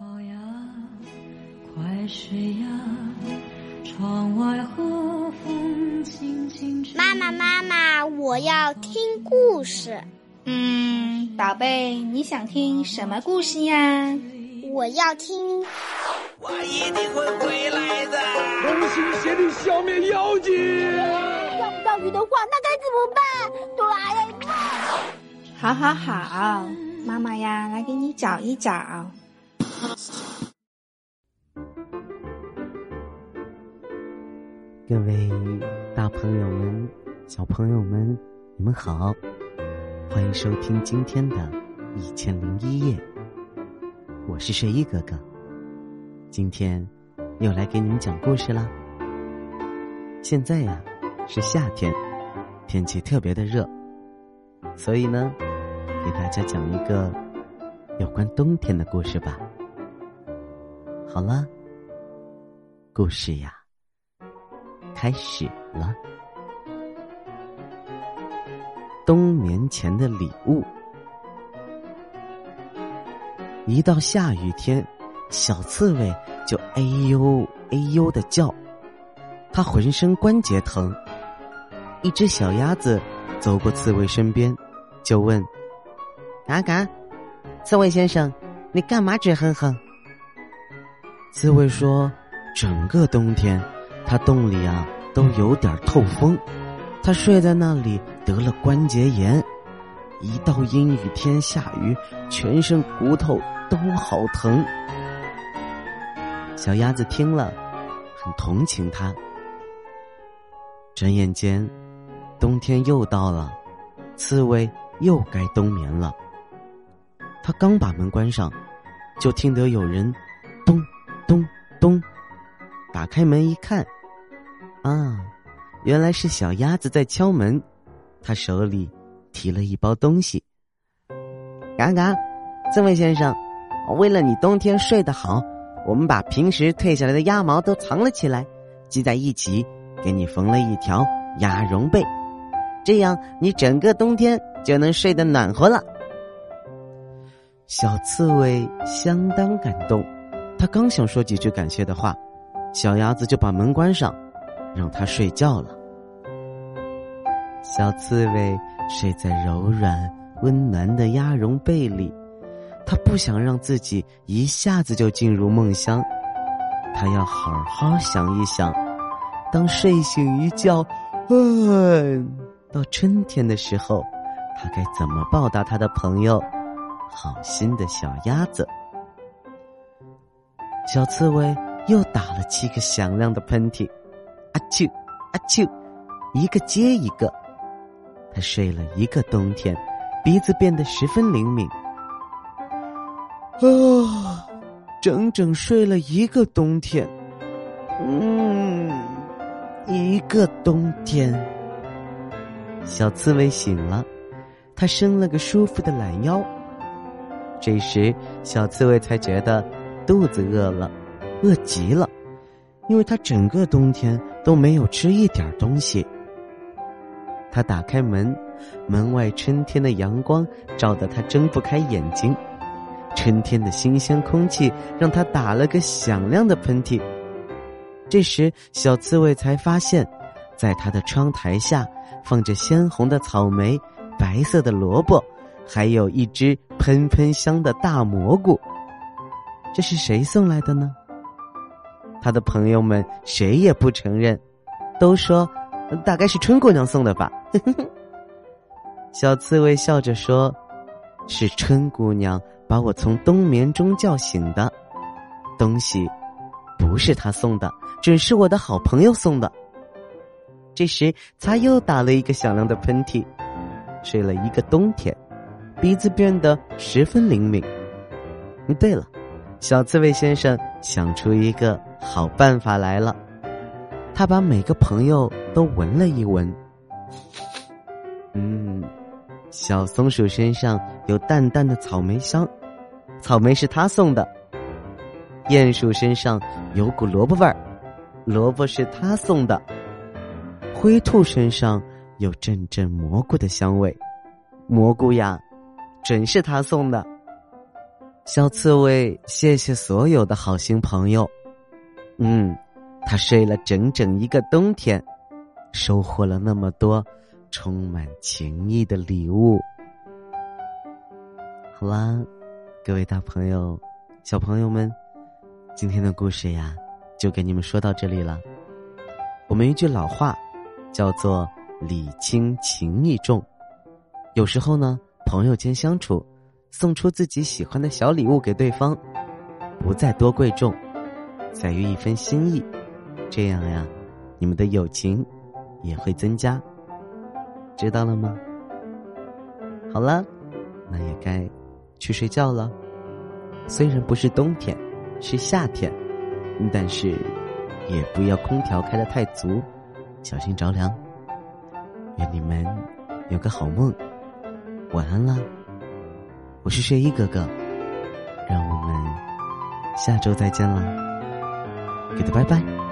宝呀，快睡呀，窗外和风轻轻吹。妈妈，妈妈，我要听故事。嗯，宝贝，你想听什么故事呀？我要听。我一定会回来的。同心协力消灭妖精。钓不到鱼的话，那该怎么办？哆啦 A 梦。好好好，妈妈呀，来给你找一找。各位大朋友们、小朋友们，你们好，欢迎收听今天的《一千零一夜》，我是睡衣哥哥，今天又来给你们讲故事啦。现在呀是夏天，天气特别的热，所以呢，给大家讲一个有关冬天的故事吧。好了，故事呀。开始了。冬眠前的礼物。一到下雨天，小刺猬就哎呦哎呦的叫，它浑身关节疼。一只小鸭子走过刺猬身边，就问：“嘎嘎，刺猬先生，你干嘛直哼哼？”刺猬说：“整个冬天。”他洞里啊都有点透风，他睡在那里得了关节炎，一到阴雨天下雨，全身骨头都好疼。小鸭子听了，很同情他。转眼间，冬天又到了，刺猬又该冬眠了。他刚把门关上，就听得有人咚咚咚，打开门一看。啊，原来是小鸭子在敲门，他手里提了一包东西。嘎嘎，刺猬先生，为了你冬天睡得好，我们把平时退下来的鸭毛都藏了起来，系在一起，给你缝了一条鸭绒被，这样你整个冬天就能睡得暖和了。小刺猬相当感动，他刚想说几句感谢的话，小鸭子就把门关上。让它睡觉了。小刺猬睡在柔软温暖的鸭绒被里，它不想让自己一下子就进入梦乡，它要好好想一想，当睡醒一觉，嗯，到春天的时候，它该怎么报答它的朋友，好心的小鸭子。小刺猬又打了七个响亮的喷嚏。阿啾，阿啾，一个接一个，他睡了一个冬天，鼻子变得十分灵敏。啊，整整睡了一个冬天，嗯，一个冬天。小刺猬醒了，它伸了个舒服的懒腰。这时，小刺猬才觉得肚子饿了，饿极了。因为他整个冬天都没有吃一点东西。他打开门，门外春天的阳光照得他睁不开眼睛，春天的新鲜空气让他打了个响亮的喷嚏。这时，小刺猬才发现，在他的窗台下放着鲜红的草莓、白色的萝卜，还有一只喷喷香的大蘑菇。这是谁送来的呢？他的朋友们谁也不承认，都说大概是春姑娘送的吧。小刺猬笑着说：“是春姑娘把我从冬眠中叫醒的，东西不是她送的，准是我的好朋友送的。”这时，他又打了一个响亮的喷嚏，睡了一个冬天，鼻子变得十分灵敏。对了，小刺猬先生想出一个。好办法来了，他把每个朋友都闻了一闻。嗯，小松鼠身上有淡淡的草莓香，草莓是他送的。鼹鼠身上有股萝卜味儿，萝卜是他送的。灰兔身上有阵阵蘑菇的香味，蘑菇呀，准是他送的。小刺猬谢谢所有的好心朋友。嗯，他睡了整整一个冬天，收获了那么多充满情意的礼物。好啦，各位大朋友、小朋友们，今天的故事呀，就给你们说到这里了。我们一句老话，叫做“礼轻情意重”。有时候呢，朋友间相处，送出自己喜欢的小礼物给对方，不再多贵重，在于一份心意。这样呀，你们的友情也会增加。知道了吗？好了，那也该。去睡觉了，虽然不是冬天，是夏天，但是也不要空调开的太足，小心着凉。愿你们有个好梦，晚安啦！我是睡衣哥哥，让我们下周再见啦，给他拜拜。